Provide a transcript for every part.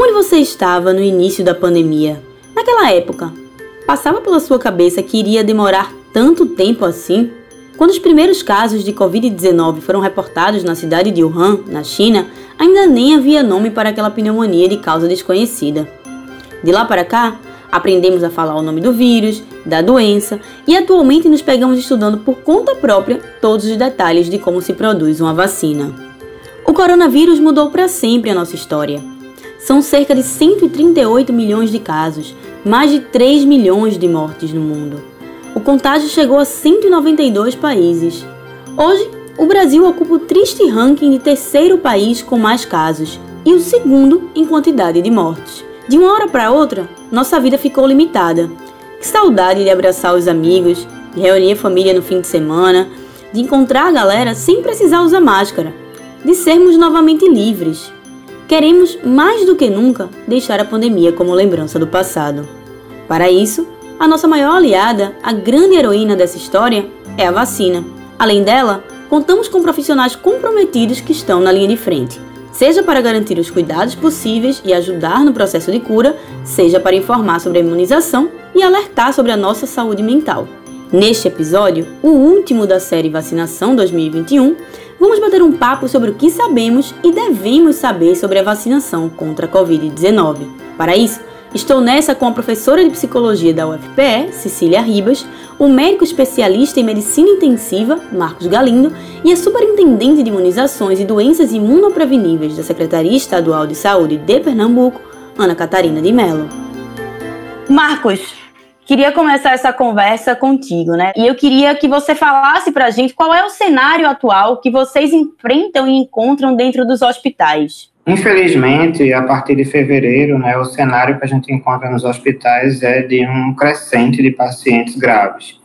Onde você estava no início da pandemia? Naquela época, passava pela sua cabeça que iria demorar tanto tempo assim? Quando os primeiros casos de Covid-19 foram reportados na cidade de Wuhan, na China, ainda nem havia nome para aquela pneumonia de causa desconhecida. De lá para cá, aprendemos a falar o nome do vírus, da doença e atualmente nos pegamos estudando por conta própria todos os detalhes de como se produz uma vacina. O coronavírus mudou para sempre a nossa história. São cerca de 138 milhões de casos, mais de 3 milhões de mortes no mundo. O contágio chegou a 192 países. Hoje, o Brasil ocupa o triste ranking de terceiro país com mais casos e o segundo em quantidade de mortes. De uma hora para outra, nossa vida ficou limitada. Que saudade de abraçar os amigos, de reunir a família no fim de semana, de encontrar a galera sem precisar usar máscara, de sermos novamente livres. Queremos, mais do que nunca, deixar a pandemia como lembrança do passado. Para isso, a nossa maior aliada, a grande heroína dessa história, é a vacina. Além dela, contamos com profissionais comprometidos que estão na linha de frente seja para garantir os cuidados possíveis e ajudar no processo de cura, seja para informar sobre a imunização e alertar sobre a nossa saúde mental. Neste episódio, o último da série Vacinação 2021, vamos bater um papo sobre o que sabemos e devemos saber sobre a vacinação contra a Covid-19. Para isso, Estou nessa com a professora de psicologia da UFPE, Cecília Ribas, o médico especialista em medicina intensiva, Marcos Galindo, e a superintendente de imunizações e doenças imunopreveníveis da Secretaria Estadual de Saúde de Pernambuco, Ana Catarina de Mello. Marcos, queria começar essa conversa contigo, né? E eu queria que você falasse para a gente qual é o cenário atual que vocês enfrentam e encontram dentro dos hospitais. Infelizmente, a partir de fevereiro, né, o cenário que a gente encontra nos hospitais é de um crescente de pacientes graves.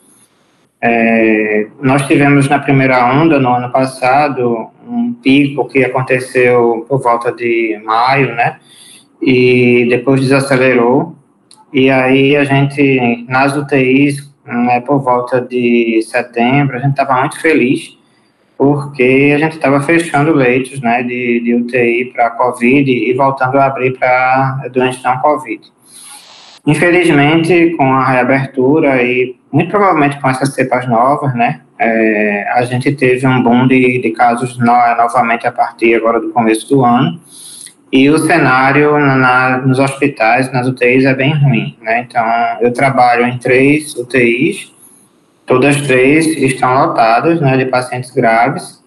É, nós tivemos na primeira onda, no ano passado, um pico que aconteceu por volta de maio, né, e depois desacelerou, e aí a gente, nas UTIs, né, por volta de setembro, a gente estava muito feliz, porque a gente estava fechando leitos né, de, de UTI para Covid e voltando a abrir para doentes não Covid. Infelizmente, com a reabertura e muito provavelmente com essas cepas novas, né, é, a gente teve um boom de, de casos no, novamente a partir agora do começo do ano. E o cenário na, nos hospitais, nas UTIs, é bem ruim. Né? Então, eu trabalho em três UTIs, Todas três estão lotadas né, de pacientes graves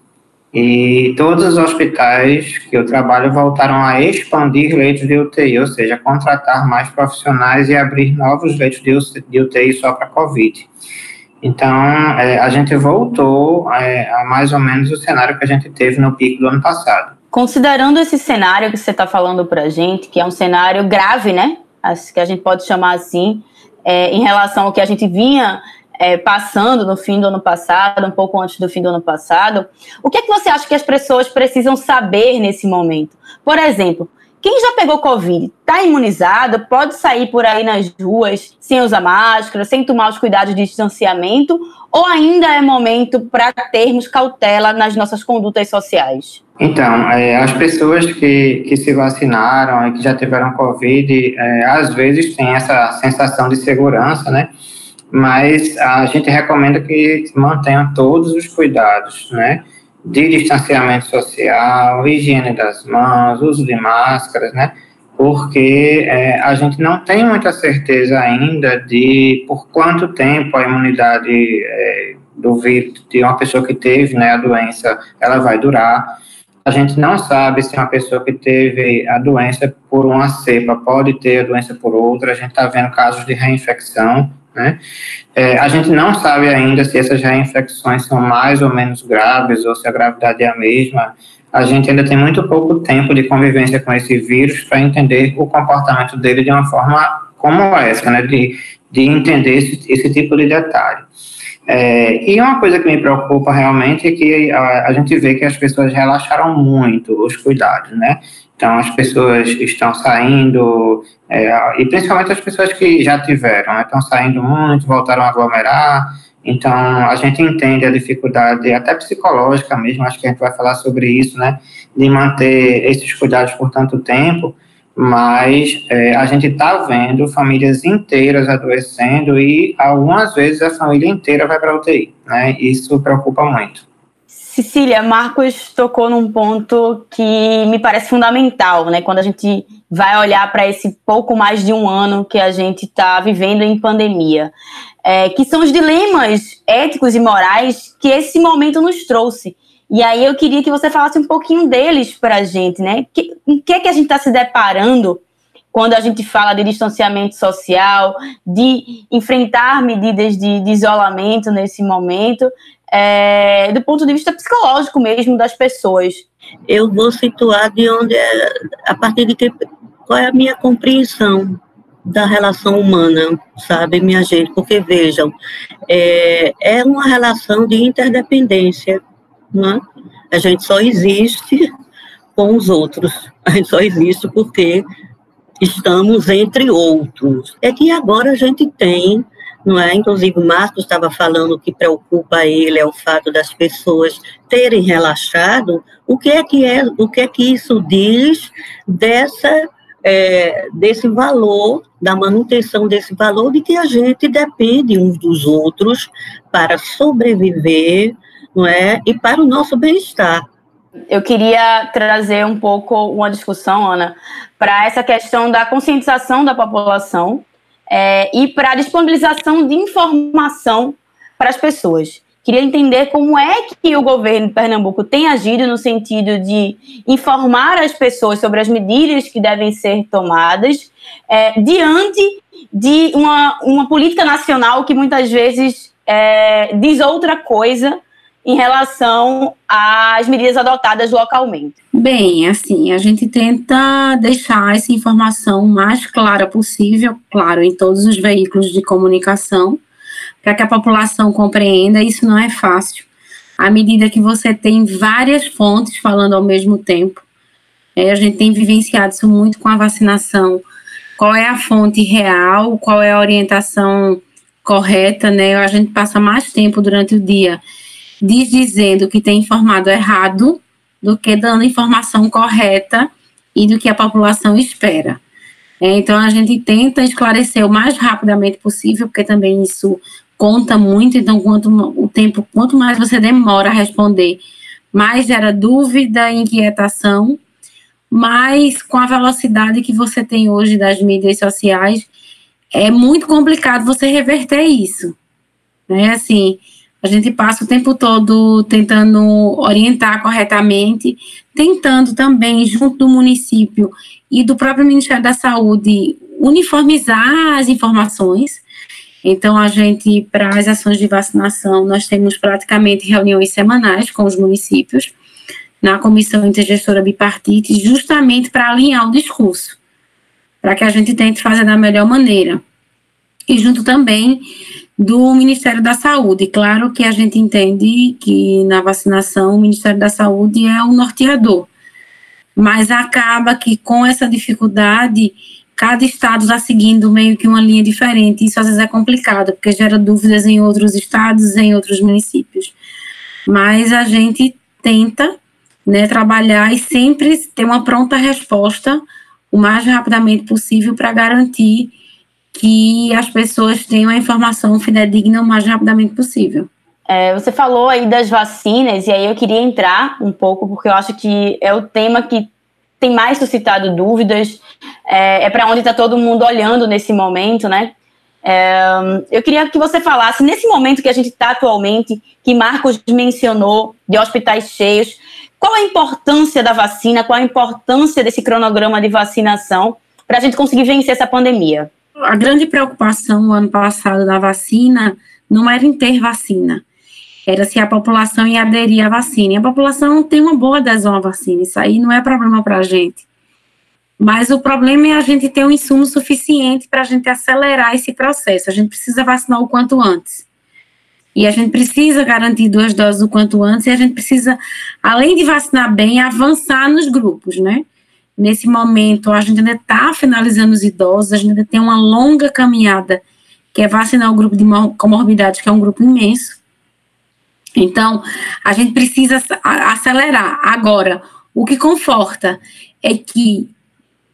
e todos os hospitais que eu trabalho voltaram a expandir leitos de UTI, ou seja, contratar mais profissionais e abrir novos leitos de UTI só para COVID. Então, é, a gente voltou é, a mais ou menos o cenário que a gente teve no pico do ano passado. Considerando esse cenário que você está falando para a gente, que é um cenário grave, né? Acho que a gente pode chamar assim, é, em relação ao que a gente vinha é, passando no fim do ano passado, um pouco antes do fim do ano passado, o que é que você acha que as pessoas precisam saber nesse momento? Por exemplo, quem já pegou Covid, está imunizado, pode sair por aí nas ruas sem usar máscara, sem tomar os cuidados de distanciamento, ou ainda é momento para termos cautela nas nossas condutas sociais? Então, é, as pessoas que, que se vacinaram e que já tiveram Covid, é, às vezes têm essa sensação de segurança, né? mas a gente recomenda que mantenham todos os cuidados, né? De distanciamento social, higiene das mãos, uso de máscaras, né? Porque é, a gente não tem muita certeza ainda de por quanto tempo a imunidade é, do vírus de uma pessoa que teve né, a doença, ela vai durar. A gente não sabe se uma pessoa que teve a doença por uma cepa pode ter a doença por outra. A gente está vendo casos de reinfecção, né? É, a gente não sabe ainda se essas reinfecções são mais ou menos graves ou se a gravidade é a mesma. A gente ainda tem muito pouco tempo de convivência com esse vírus para entender o comportamento dele de uma forma como essa, né? de, de entender esse, esse tipo de detalhe. É, e uma coisa que me preocupa realmente é que a, a, gente vê que as pessoas relaxaram muito os cuidados, né? Então, as pessoas estão saindo, é, e principalmente as pessoas que já tiveram, né, estão saindo muito, voltaram a aglomerar. Então, a gente entende a dificuldade, até psicológica mesmo, acho que a gente vai falar sobre isso, né, de manter esses cuidados por tanto tempo, mas é, a gente está vendo famílias inteiras adoecendo e algumas vezes a família inteira vai para a UTI, né? Isso preocupa muito. Cecília, Marcos tocou num ponto que me parece fundamental, né? Quando a gente vai olhar para esse pouco mais de um ano que a gente está vivendo em pandemia, é, que são os dilemas éticos e morais que esse momento nos trouxe. E aí eu queria que você falasse um pouquinho deles para a gente, né? Que, em que é que a gente está se deparando quando a gente fala de distanciamento social, de enfrentar medidas de, de isolamento nesse momento, é, do ponto de vista psicológico mesmo das pessoas. Eu vou situar de onde é, a partir de que qual é a minha compreensão da relação humana, sabe, minha gente? Porque vejam, é, é uma relação de interdependência né? A gente só existe com os outros. A gente só existe porque estamos entre outros. É que agora a gente tem, não é? Inclusive o Marcos estava falando que preocupa ele é o fato das pessoas terem relaxado. O que é que é? O que é que isso diz dessa é, desse valor, da manutenção desse valor de que a gente depende uns dos outros para sobreviver, não é? E para o nosso bem-estar. Eu queria trazer um pouco uma discussão, Ana, para essa questão da conscientização da população é, e para a disponibilização de informação para as pessoas. Queria entender como é que o governo de Pernambuco tem agido no sentido de informar as pessoas sobre as medidas que devem ser tomadas é, diante de uma, uma política nacional que muitas vezes é, diz outra coisa em relação às medidas adotadas localmente? Bem, assim, a gente tenta deixar essa informação mais clara possível, claro, em todos os veículos de comunicação, para que a população compreenda. Isso não é fácil. À medida que você tem várias fontes falando ao mesmo tempo, é, a gente tem vivenciado isso muito com a vacinação. Qual é a fonte real? Qual é a orientação correta, né? A gente passa mais tempo durante o dia diz dizendo que tem informado errado do que dando informação correta e do que a população espera. É, então, a gente tenta esclarecer o mais rapidamente possível, porque também isso conta muito. Então, quanto o tempo, quanto mais você demora a responder, mais gera dúvida, inquietação. Mas com a velocidade que você tem hoje das mídias sociais, é muito complicado você reverter isso. Né? Assim, a gente passa o tempo todo tentando orientar corretamente, tentando também, junto do município e do próprio Ministério da Saúde, uniformizar as informações. Então, a gente, para as ações de vacinação, nós temos praticamente reuniões semanais com os municípios, na comissão intergestora bipartite, justamente para alinhar o discurso, para que a gente tente fazer da melhor maneira. E junto também do Ministério da Saúde. Claro que a gente entende que na vacinação o Ministério da Saúde é o norteador, mas acaba que com essa dificuldade, cada estado está seguindo meio que uma linha diferente. Isso às vezes é complicado, porque gera dúvidas em outros estados, em outros municípios. Mas a gente tenta né, trabalhar e sempre ter uma pronta resposta o mais rapidamente possível para garantir que as pessoas tenham a informação fidedigna o mais rapidamente possível. É, você falou aí das vacinas, e aí eu queria entrar um pouco, porque eu acho que é o tema que tem mais suscitado dúvidas, é, é para onde está todo mundo olhando nesse momento, né? É, eu queria que você falasse, nesse momento que a gente está atualmente, que Marcos mencionou, de hospitais cheios, qual a importância da vacina, qual a importância desse cronograma de vacinação para a gente conseguir vencer essa pandemia? A grande preocupação no ano passado da vacina não era em ter vacina, era se a população ia aderir à vacina. E a população tem uma boa adesão à vacina, isso aí não é problema para a gente. Mas o problema é a gente ter um insumo suficiente para a gente acelerar esse processo. A gente precisa vacinar o quanto antes. E a gente precisa garantir duas doses o quanto antes, e a gente precisa, além de vacinar bem, avançar nos grupos, né? Nesse momento, a gente ainda está finalizando os idosos, a gente ainda tem uma longa caminhada, que é vacinar o grupo de comorbidades, que é um grupo imenso. Então, a gente precisa acelerar. Agora, o que conforta é que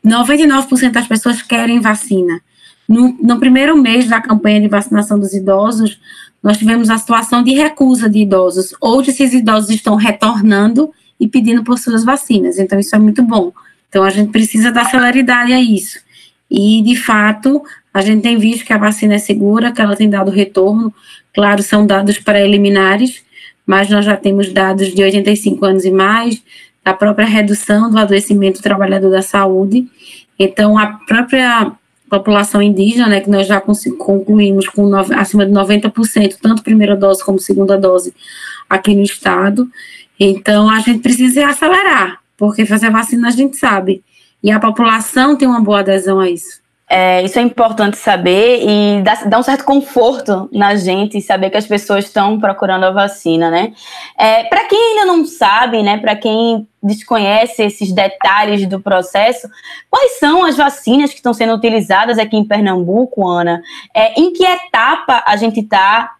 99% das pessoas querem vacina. No, no, primeiro mês da campanha de vacinação dos idosos, nós tivemos a situação de recusa de idosos. Hoje, esses idosos estão retornando e pedindo por suas vacinas. Então, isso é muito bom. Então, a gente precisa dar celeridade a isso. E, de fato, a gente tem visto que a vacina é segura, que ela tem dado retorno. Claro, são dados preliminares, mas nós já temos dados de 85 anos e mais, da própria redução do adoecimento do trabalhador da saúde. Então, a própria população indígena, né, que nós já concluímos com acima de 90%, tanto primeira dose como segunda dose aqui no estado. Então, a gente precisa acelerar, porque fazer vacina a gente sabe. E a população tem uma boa adesão a isso. É, isso é importante saber e dá, dá, um certo conforto na gente saber que as pessoas estão procurando a vacina, né? É, para quem ainda não sabe, né? Para quem desconhece esses detalhes do processo, quais são as vacinas que estão sendo utilizadas aqui em Pernambuco, Ana? É, em que etapa a gente está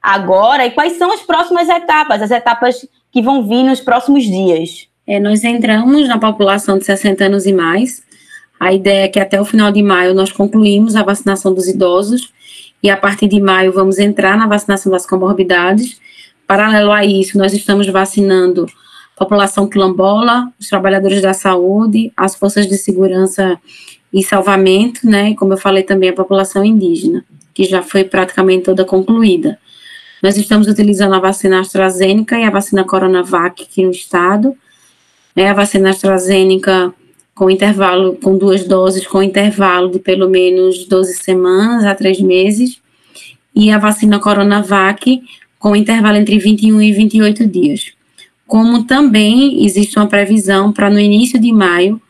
agora e quais são as próximas etapas, as etapas que vão vir nos próximos dias? É, nós entramos na população de 60 anos e mais a ideia é que até o final de maio nós concluímos a vacinação dos idosos e a partir de maio vamos entrar na vacinação das comorbidades. Paralelo a isso, nós estamos vacinando a população quilombola, os trabalhadores da saúde, as forças de segurança e salvamento, né? E como eu falei também, a população indígena, que já foi praticamente toda concluída. Nós estamos utilizando a vacina AstraZeneca e a vacina Coronavac aqui no estado. É, a vacina AstraZeneca com intervalo, com duas doses, com intervalo de pelo menos 12 semanas a três meses, e a vacina Coronavac com intervalo entre 21 e 28 dias. Como também existe uma previsão para no início de maio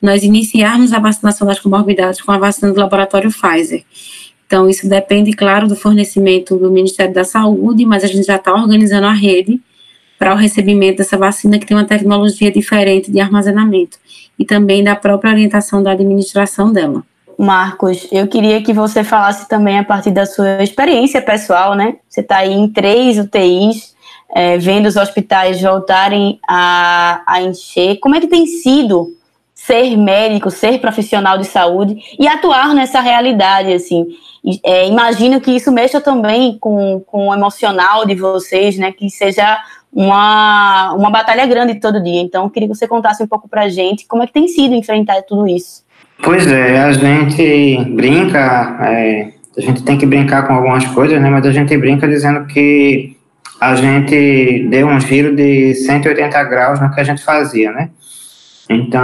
nós iniciarmos a vacinação das comorbidades com a vacina do laboratório Pfizer. Então, isso depende, claro, do fornecimento do Ministério da Saúde, mas a gente já está organizando a rede para o recebimento dessa vacina que tem uma tecnologia diferente de armazenamento e também da própria orientação da administração dela. Marcos, eu queria que você falasse também a partir da sua experiência pessoal, né? Você está aí em três UTIs, é, vendo os hospitais voltarem a, a encher. Como é que tem sido ser médico, ser profissional de saúde e atuar nessa realidade, assim? É, imagino que isso mexa também com, com o emocional de vocês, né? Que seja uma, uma batalha grande todo dia. Então, eu queria que você contasse um pouco para a gente como é que tem sido enfrentar tudo isso. Pois é, a gente brinca, é, a gente tem que brincar com algumas coisas, né? Mas a gente brinca dizendo que a gente deu um giro de 180 graus no que a gente fazia, né? Então,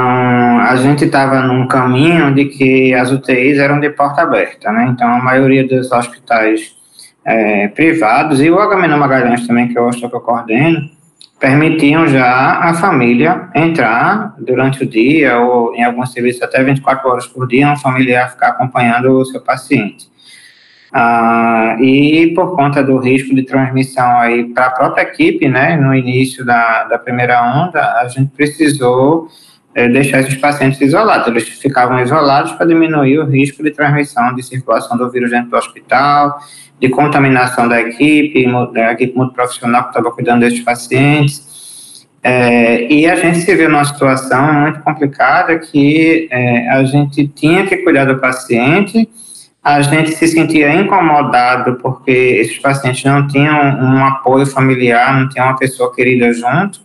a gente estava num caminho de que as UTIs eram de porta aberta, né? Então, a maioria dos hospitais é, privados, e o Agamenon Magalhães também, que é o hospital que eu coordeno, permitiam já a família entrar durante o dia, ou em alguns serviços até 24 horas por dia, um familiar ficar acompanhando o seu paciente. Ah, e por conta do risco de transmissão aí para a própria equipe, né, no início da, da primeira onda, a gente precisou é, deixar esses pacientes isolados. Eles ficavam isolados para diminuir o risco de transmissão de circulação do vírus dentro do hospital de contaminação da equipe, da equipe multiprofissional que estava cuidando desses pacientes. É, e a gente se viu numa situação muito complicada que é, a gente tinha que cuidar do paciente, a gente se sentia incomodado porque esses pacientes não tinham um apoio familiar, não tinham uma pessoa querida junto.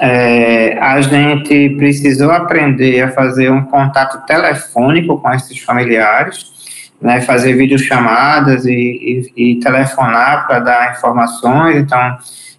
É, a gente precisou aprender a fazer um contato telefônico com esses familiares né, fazer videochamadas e, e, e telefonar para dar informações. Então,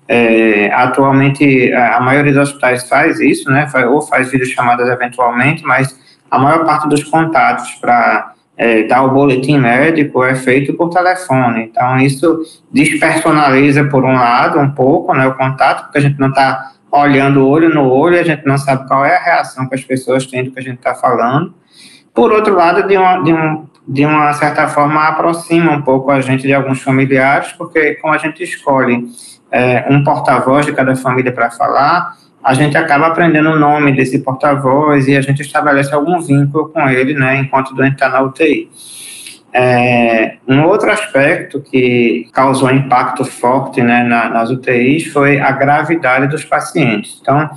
é, atualmente, a maioria dos hospitais faz isso, né, ou faz videochamadas eventualmente, mas a maior parte dos contatos para é, dar o boletim médico é feito por telefone. Então, isso despersonaliza, por um lado, um pouco né, o contato, porque a gente não está olhando olho no olho, a gente não sabe qual é a reação que as pessoas têm do que a gente está falando. Por outro lado, de, uma, de um de uma certa forma, aproxima um pouco a gente de alguns familiares, porque como a gente escolhe é, um porta-voz de cada família para falar, a gente acaba aprendendo o nome desse porta-voz e a gente estabelece algum vínculo com ele, né, enquanto o doente está na UTI. É, um outro aspecto que causou impacto forte né, na, nas UTIs foi a gravidade dos pacientes. Então,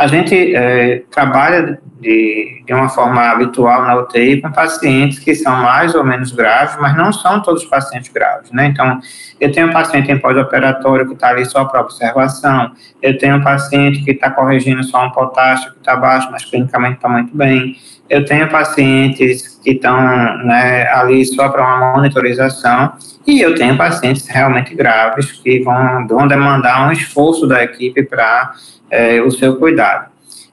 A gente é, trabalha de, de uma forma habitual na UTI com pacientes que são mais ou menos graves, mas não são todos pacientes graves, né? Então, eu tenho um paciente em pós-operatório que está ali só para observação, eu tenho um paciente que está corrigindo só um potássio está baixo, mas clinicamente está muito bem, eu tenho pacientes que estão né, ali só para uma monitorização, e eu tenho pacientes realmente graves que vão, vão demandar um esforço da equipe para é, o seu cuidado.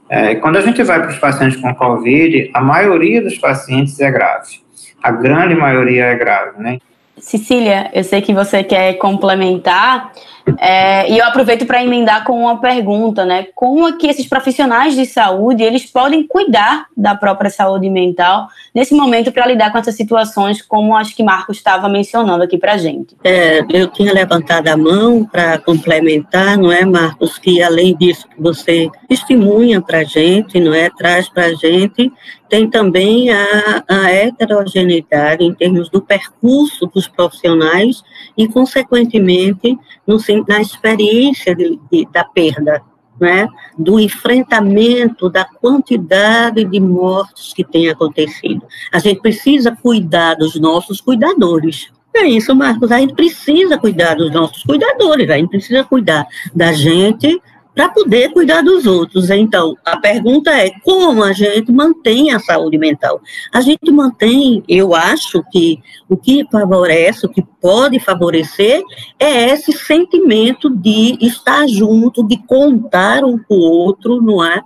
É, quando a gente vai para os pacientes com Covid, a maioria dos pacientes é grave. A grande maioria é grave, né? Cecília, eu sei que você quer complementar, é, e eu aproveito para emendar com uma pergunta, né? Como é que esses profissionais de saúde eles podem cuidar da própria saúde mental nesse momento para lidar com essas situações, como acho que Marcos estava mencionando aqui para gente? É, eu tinha levantado a mão para complementar, não é, Marcos? Que além disso que você testemunha para gente, não é, traz para a gente, tem também a, a heterogeneidade em termos do percurso dos profissionais e, consequentemente, no, na experiência de, de, da perda, né, do enfrentamento da quantidade de mortes que tem acontecido. A gente precisa cuidar dos nossos cuidadores. É isso, Marcos. A gente precisa cuidar dos nossos cuidadores, a gente precisa cuidar da gente, para poder cuidar dos outros. Então, a pergunta é como a gente mantém a saúde mental? A gente mantém, eu acho que o que favorece, o que pode favorecer, é esse sentimento de estar junto, de contar um com o outro, não é?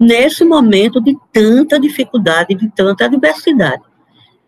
Nesse momento de tanta dificuldade, de tanta adversidade.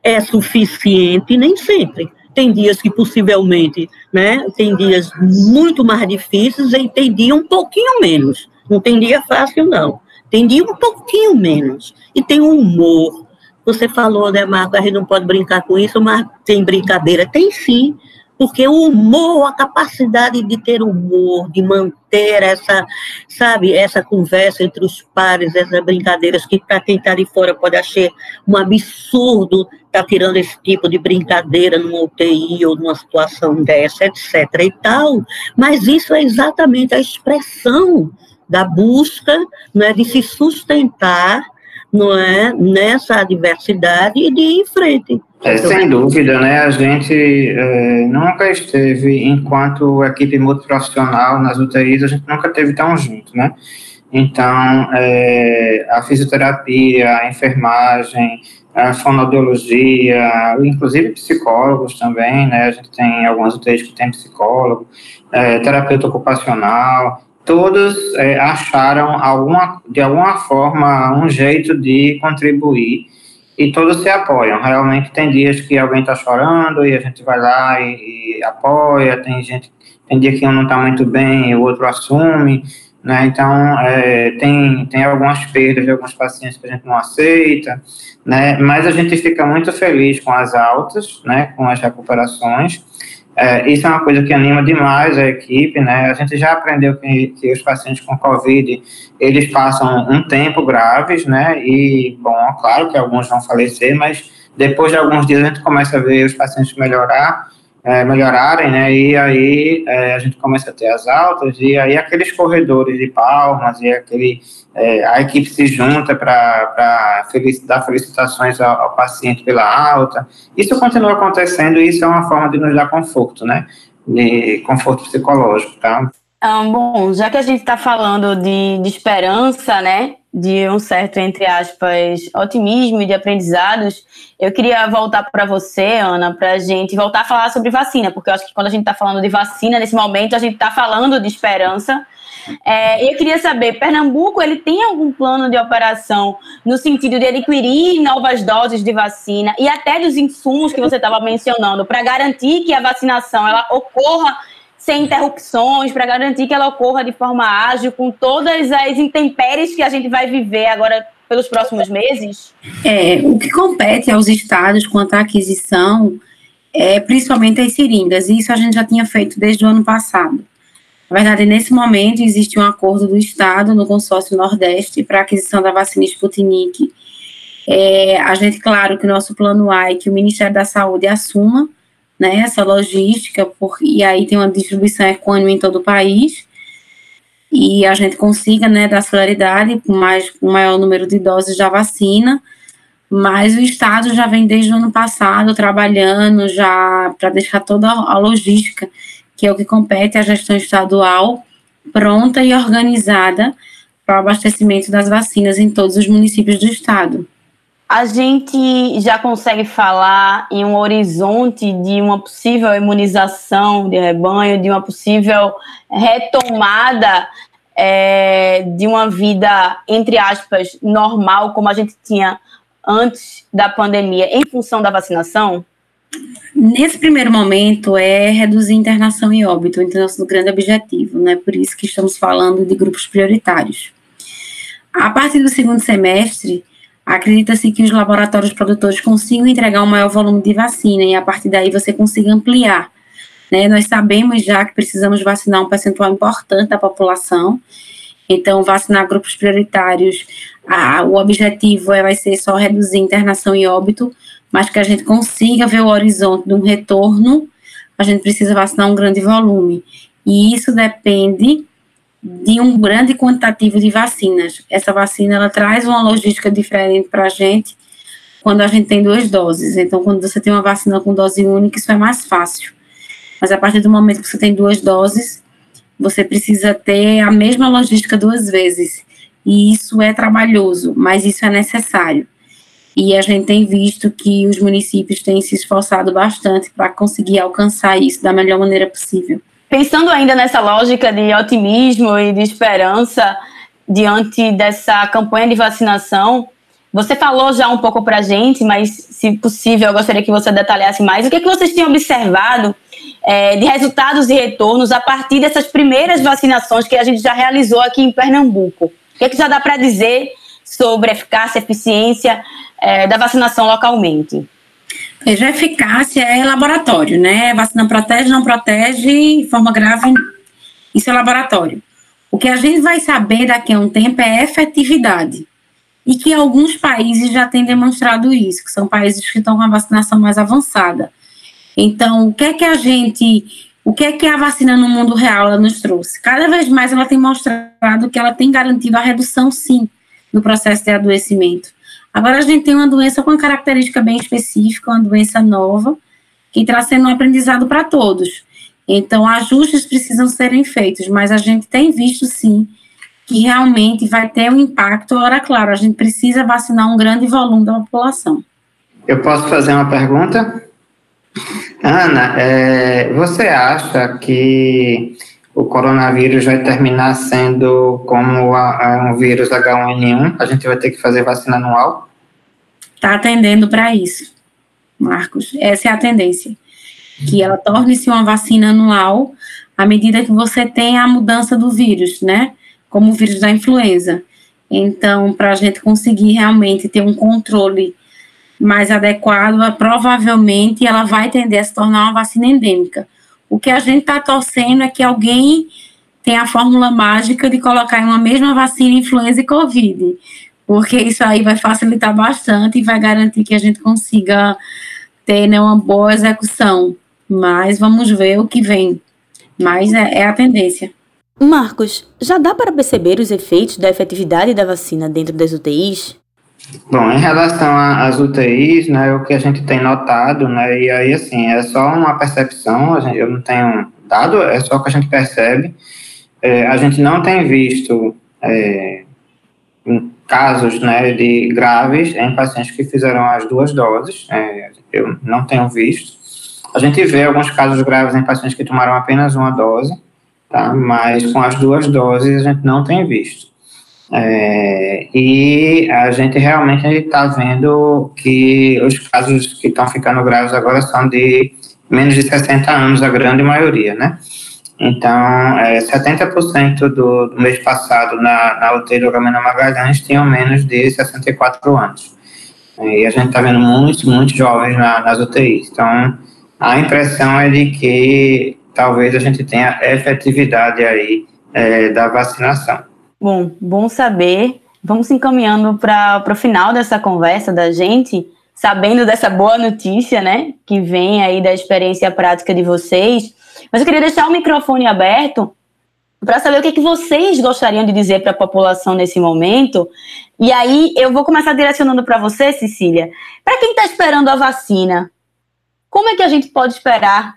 É suficiente nem sempre tem dias que possivelmente, né, tem dias muito mais difíceis e tem dia um pouquinho menos. Não tem dia fácil, não. Tem dia um pouquinho menos. E tem um humor. Você falou, né, Marco, a gente não pode brincar com isso, mas tem brincadeira. Tem sim porque o humor, a capacidade de ter humor, de manter essa, sabe, essa conversa entre os pares, essas brincadeiras que para quem está de fora pode achar um absurdo estar tá tirando esse tipo de brincadeira numa UTI ou numa situação dessa, etc. e tal, mas isso é exatamente a expressão da busca né, de se sustentar não é, nessa adversidade e de ir em frente. É, sem dúvida, né? A gente é, nunca esteve, enquanto equipe multiprofissional nas UTIs, a gente nunca esteve tão junto, né? Então, é, a fisioterapia, a enfermagem, a fonoaudiologia, inclusive psicólogos também, né? A gente tem algumas UTIs que tem psicólogo, é, terapeuta ocupacional, todos é, acharam alguma, de alguma forma um jeito de contribuir e todos se apoiam. Realmente tem dias que alguém está chorando e a gente vai lá e, e, apoia, tem gente, tem dia que um não está muito bem e o outro assume, né? Então é, tem, tem algumas perdas de alguns pacientes que a gente não aceita, né? Mas a gente fica muito feliz com as altas, né? Com as recuperações. É, isso é uma coisa que anima demais a equipe, né? A gente já aprendeu que, que, os pacientes com Covid, eles passam um tempo graves, né? E, bom, claro que alguns vão falecer, mas depois de alguns dias a gente começa a ver os pacientes melhorar, é, melhorarem, né? E aí é, a gente começa a ter as altas, e aí aqueles corredores de palmas, e aquele, é, a equipe se junta para felic, dar felicitações ao, ao, paciente pela alta. Isso continua acontecendo e isso é uma forma de nos dar conforto, né? De conforto psicológico, tá? Bom, já que a gente está falando de, de esperança, né? de um certo, entre aspas, otimismo e de aprendizados, eu queria voltar para você, Ana, para a gente voltar a falar sobre vacina, porque eu acho que quando a gente está falando de vacina, nesse momento, a gente está falando de esperança. É, eu queria saber, Pernambuco, ele tem algum plano de operação no sentido de adquirir novas doses de vacina e até dos insumos que você estava mencionando, para garantir que a vacinação ela ocorra sem interrupções, para garantir que ela ocorra de forma ágil, com todas as intempéries que a gente vai viver agora pelos próximos meses? É, o que compete aos estados quanto à aquisição é principalmente as seringas, e isso a gente já tinha feito desde o ano passado. Na verdade, nesse momento, existe um acordo do Estado no consórcio Nordeste para aquisição da vacina Sputnik. É, a gente, claro, que o nosso plano A é que o Ministério da Saúde assuma né, essa logística, por, e aí tem uma distribuição econômica em todo o país. e a gente consiga, né, dar celeridade com mais com maior número de doses da vacina, mas o Estado já vem desde o ano passado trabalhando já para deixar toda a logística, que é o que compete à gestão estadual, pronta e organizada para o abastecimento das vacinas em todos os municípios do estado. A gente já consegue falar em um horizonte de uma possível imunização de rebanho, de uma possível retomada é, de uma vida, entre aspas, normal, como a gente tinha antes da pandemia, em função da vacinação? Nesse primeiro momento é reduzir internação e óbito, então nosso grande objetivo, né? Por isso que estamos falando de grupos prioritários. A partir do segundo semestre, acredita-se que os laboratórios produtores consigam entregar um maior volume de vacina e a partir daí você consiga ampliar. Né? Nós sabemos já que precisamos vacinar um percentual importante da população, então vacinar grupos prioritários, a, o objetivo é, vai ser só reduzir internação e óbito, mas que a gente consiga ver o horizonte de um retorno, a gente precisa vacinar um grande volume. E isso depende de um grande quantitativo de vacinas. Essa vacina ela traz uma logística diferente para a gente quando a gente tem duas doses. Então, quando você tem uma vacina com dose única, isso é mais fácil. Mas a partir do momento que você tem duas doses, você precisa ter a mesma logística duas vezes. E isso é trabalhoso, mas isso é necessário. E a gente tem visto que os municípios têm se esforçado bastante para conseguir alcançar isso da melhor maneira possível. Pensando ainda nessa lógica de otimismo e de esperança diante dessa campanha de vacinação, você falou já um pouco para a gente, mas se possível, eu gostaria que você detalhasse mais. O que, é que vocês têm observado é, de resultados e retornos a partir dessas primeiras vacinações que a gente já realizou aqui em Pernambuco? O que, é que já dá para dizer sobre eficácia eficiência é, da vacinação localmente? Veja, a eficácia é laboratório, né? A vacina protege, não protege, forma grave, isso é laboratório. O que a gente vai saber daqui a um tempo é efetividade. E que alguns países já têm demonstrado isso, que são países que estão com a vacinação mais avançada. Então, o que é que a gente, o que é que a vacina no mundo real ela nos trouxe? Cada vez mais ela tem mostrado que ela tem garantido a redução, sim, do processo de adoecimento. Agora a gente tem uma doença com uma característica bem específica, uma doença nova, que está sendo um aprendizado para todos. Então, ajustes precisam serem feitos, mas a gente tem visto sim que realmente vai ter um impacto. Ora, claro, a gente precisa vacinar um grande volume da população. Eu posso fazer uma pergunta? Ana, é, você acha que o coronavírus vai terminar sendo como a, a um vírus H1N1, a gente vai ter que fazer vacina anual? Está atendendo para isso, Marcos. Essa é a tendência. Que ela torne-se uma vacina anual à medida que você tem a mudança do vírus, né? Como o vírus da influenza. Então, para a gente conseguir realmente ter um controle mais adequado, provavelmente ela vai tender a se tornar uma vacina endêmica. O que a gente está torcendo é que alguém tenha a fórmula mágica de colocar em uma mesma vacina influenza e Covid, porque isso aí vai facilitar bastante e vai garantir que a gente consiga ter né, uma boa execução. Mas vamos ver o que vem. Mas é, é a tendência. Marcos, já dá para perceber os efeitos da efetividade da vacina dentro das UTIs? Bom, em relação às UTIs, né, o que a gente tem notado, né, e aí, assim, é só uma percepção, gente, eu não tenho dado, é só o que a gente percebe. É, a gente não tem visto é, casos, né, de graves em pacientes que fizeram as duas doses, é, eu não tenho visto. A gente vê alguns casos graves em pacientes que tomaram apenas uma dose, tá, mas com as duas doses a gente não tem visto. É, e a gente realmente está vendo que os casos que estão ficando graves agora são de menos de 60 anos, a grande maioria, né? Então, é, 70% do, do mês passado na, na UTI do Gamena Magalhães tinham menos de 64 anos. E a gente está vendo muitos, muitos jovens na, nas UTIs. Então, a impressão é de que talvez a gente tenha efetividade aí é, da vacinação. Bom, bom saber. Vamos encaminhando para o final dessa conversa da gente, sabendo dessa boa notícia, né, que vem aí da experiência prática de vocês. Mas eu queria deixar o microfone aberto para saber o que, que vocês gostariam de dizer para a população nesse momento. E aí eu vou começar direcionando para você, Cecília. Para quem está esperando a vacina, como é que a gente pode esperar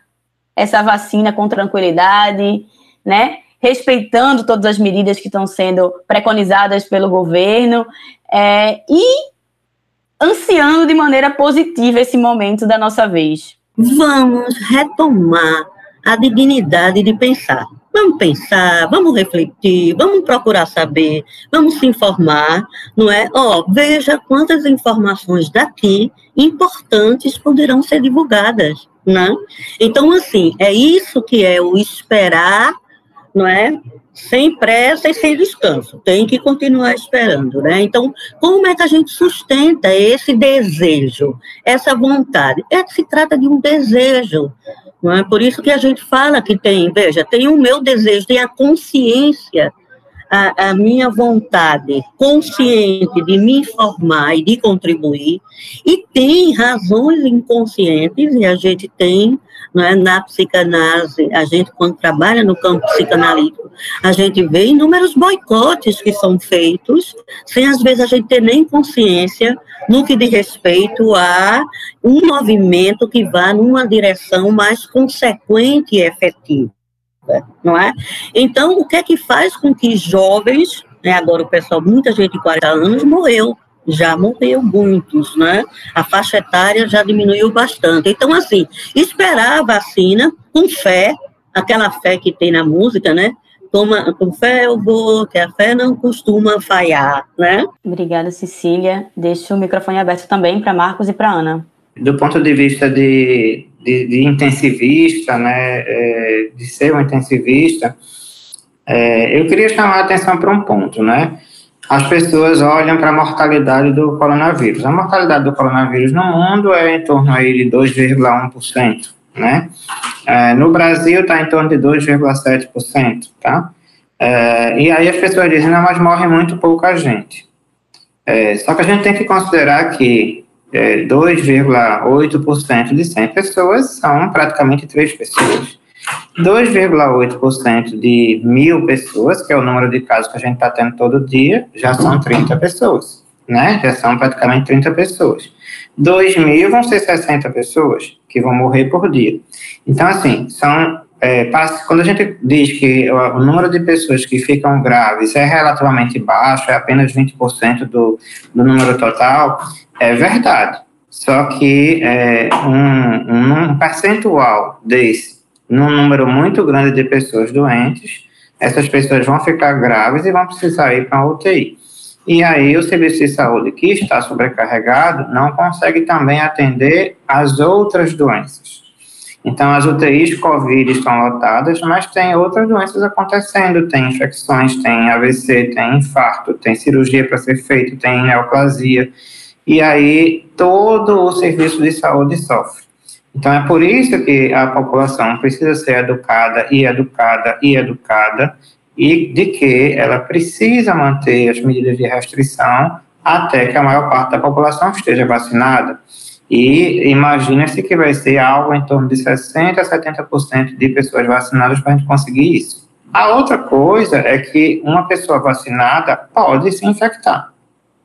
essa vacina com tranquilidade, né? Respeitando todas as medidas que estão sendo preconizadas pelo governo é, e ansiando de maneira positiva esse momento da nossa vez. Vamos retomar a dignidade de pensar. Vamos pensar, vamos refletir, vamos procurar saber, vamos se informar, não é? Ó, oh, veja quantas informações daqui importantes poderão ser divulgadas, né? Então, assim, é isso que é o esperar, não é? Sem pressa e sem descanso. Tem que continuar esperando, né? Então, como é que a gente sustenta esse desejo, essa vontade? É que se trata de um desejo, não é? Por isso que a gente fala que tem, veja, tem o meu desejo, tem a consciência, a, a minha vontade consciente de me informar e de contribuir, e tem razões inconscientes, e a gente tem é? na psicanálise, a gente, quando trabalha no campo psicanalítico, a gente vê inúmeros boicotes que são feitos, sem às vezes a gente ter nem consciência no que diz respeito a um movimento que vá numa direção mais consequente e efetiva, não é? Então, o que é que faz com que jovens, né, agora o pessoal, muita gente de 40 anos morreu, já morreu muitos, né? A faixa etária já diminuiu bastante. Então, assim, esperar a vacina com fé, aquela fé que tem na música, né? Toma, com fé eu vou, que a fé não costuma falhar, né? Obrigada, Cecília. Deixo o microfone aberto também para Marcos e para Ana. Do ponto de vista de, de, de intensivista, né, é, de ser um intensivista, é, eu queria chamar a atenção para um ponto, né? As pessoas olham para a mortalidade do coronavírus. A mortalidade do coronavírus no mundo é em torno aí de 2,1%, né? É, no Brasil está em torno de 2,7%, tá? É, e aí as pessoas dizem, não, mas morre muito pouca gente. É, só que a gente tem que considerar que 2,8% é, de 100 pessoas são praticamente 3 pessoas. 2,8% de mil pessoas, que é o número de casos que a gente está tendo todo dia, já são 30 pessoas, né? Já são praticamente 30 pessoas. 2 mil vão ser 60 pessoas que vão morrer por dia. Então, assim, são. É, quando a gente diz que o, número de pessoas que ficam graves é relativamente baixo, é apenas 20% do, do número total, é verdade. Só que é, um, um percentual desse num número muito grande de pessoas doentes, essas pessoas vão ficar graves e vão precisar ir para a UTI. E aí o serviço de saúde que está sobrecarregado não consegue também atender as outras doenças. Então as UTIs COVID estão lotadas, mas tem outras doenças acontecendo, tem infecções, tem AVC, tem infarto, tem cirurgia para ser feita, tem neoplasia. E aí todo o serviço de saúde sofre. Então, é por isso que a população precisa ser educada e educada e educada, e de que ela precisa manter as medidas de restrição até que a maior parte da população esteja vacinada. E imagina-se que vai ser algo em torno de 60% a 70% de pessoas vacinadas para a gente conseguir isso. A outra coisa é que uma pessoa vacinada pode se infectar,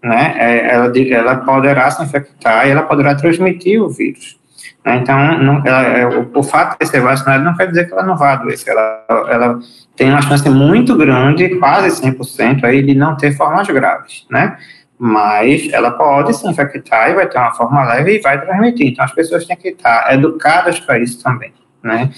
né? É, ela, ela poderá se infectar e ela poderá transmitir o vírus. Né? Então, não, ela, é, o, o, fato de ser vacinada não quer dizer que ela não vá adoecer. Ela, ela tem uma chance muito grande, quase 100%, aí, de não ter formas graves, né? Mas ela pode se infectar e vai ter uma forma leve e vai transmitir. Então, as pessoas têm que estar educadas para isso também, né?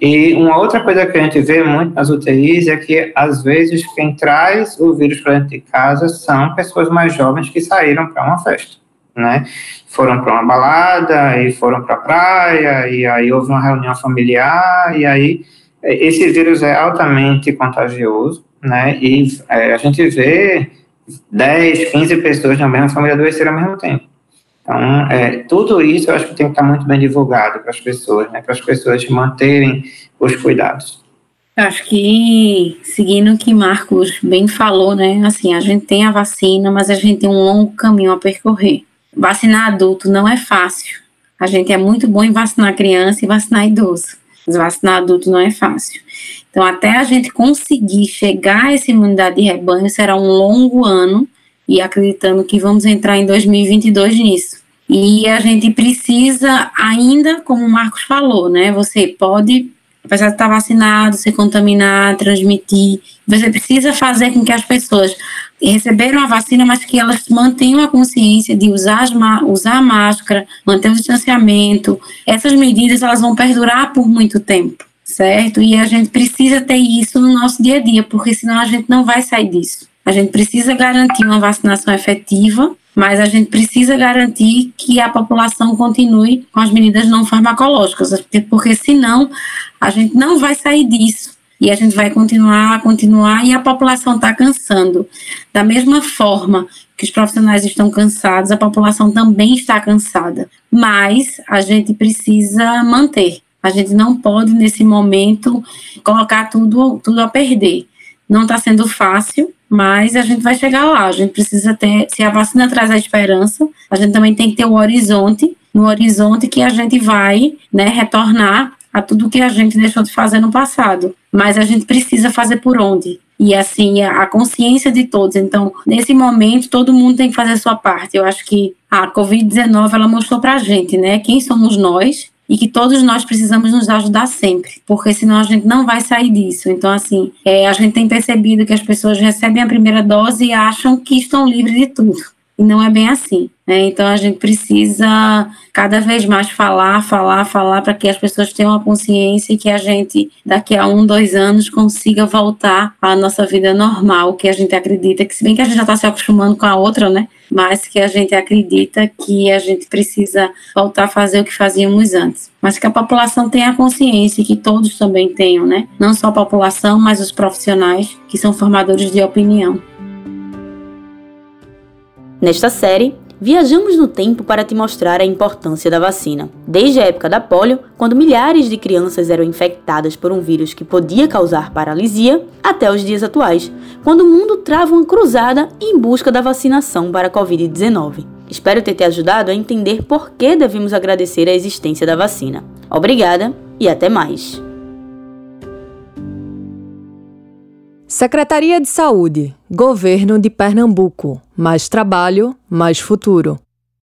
E uma outra coisa que a gente vê muito nas UTIs é que, às vezes, quem traz o vírus para dentro de casa são pessoas mais jovens que saíram para uma festa né? Foram para uma balada e foram para a praia e aí houve uma reunião familiar e aí é, esse vírus é altamente contagioso, né? E é, a gente vê 10, 15 pessoas na mesma família adoecer ao mesmo tempo. Então, é, tudo isso eu acho que tem que estar muito bem divulgado para as pessoas, né? Para as pessoas manterem os cuidados. Acho que, seguindo o que Marcos bem falou, né? Assim, a gente tem a vacina, mas a gente tem um longo caminho a percorrer. Vacinar adulto não é fácil. A gente é muito bom em vacinar criança e vacinar idoso. Mas vacinar adulto não é fácil. Então, até a gente conseguir chegar a essa imunidade de rebanho, será um longo ano, e acreditando que vamos entrar em 2022 nisso. E a gente precisa ainda, como o Marcos falou, né? Você pode, apesar de estar vacinado, se contaminar, transmitir, você precisa fazer com que as pessoas receberam a vacina, mas que elas mantenham a consciência de usar, usar a máscara, manter o distanciamento. Essas medidas elas vão perdurar por muito tempo, certo? E a gente precisa ter isso no nosso dia a dia, porque senão a gente não vai sair disso. A gente precisa garantir uma vacinação efetiva, mas a gente precisa garantir que a população continue com as medidas não farmacológicas, porque, porque senão a gente não vai sair disso e a gente vai continuar, continuar, e a população está cansando. Da mesma forma que os profissionais estão cansados, a população também está cansada. Mas a gente precisa manter. A gente não pode, nesse momento, colocar tudo, tudo a perder. Não está sendo fácil, mas a gente vai chegar lá. A gente precisa ter, se a vacina traz a esperança, a gente também tem que ter o horizonte, no horizonte que a gente vai né, retornar a tudo que a gente deixou de fazer no passado. Mas a gente precisa fazer por onde? E assim, a consciência de todos. Então, nesse momento, todo mundo tem que fazer a sua parte. Eu acho que a Covid-19 ela mostrou pra gente, né, quem somos nós e que todos nós precisamos nos ajudar sempre, porque senão a gente não vai sair disso. Então, assim, é, a gente tem percebido que as pessoas recebem a primeira dose e acham que estão livres de tudo. E não é bem assim. Né? Então a gente precisa cada vez mais falar, falar, falar para que as pessoas tenham a consciência e que a gente, daqui a um, dois anos, consiga voltar à nossa vida normal, que a gente acredita que, se bem que a gente já está se acostumando com a outra, né? Mas que a gente acredita que a gente precisa voltar a fazer o que fazíamos antes. Mas que a população tenha a consciência e que todos também tenham, né? Não só a população, mas os profissionais que são formadores de opinião. Nesta série, viajamos no tempo para te mostrar a importância da vacina. Desde a época da polio, quando milhares de crianças eram infectadas por um vírus que podia causar paralisia, até os dias atuais, quando o mundo trava uma cruzada em busca da vacinação para a Covid-19. Espero ter te ajudado a entender por que devemos agradecer a existência da vacina. Obrigada e até mais! Secretaria de Saúde, Governo de Pernambuco. Mais trabalho, mais futuro.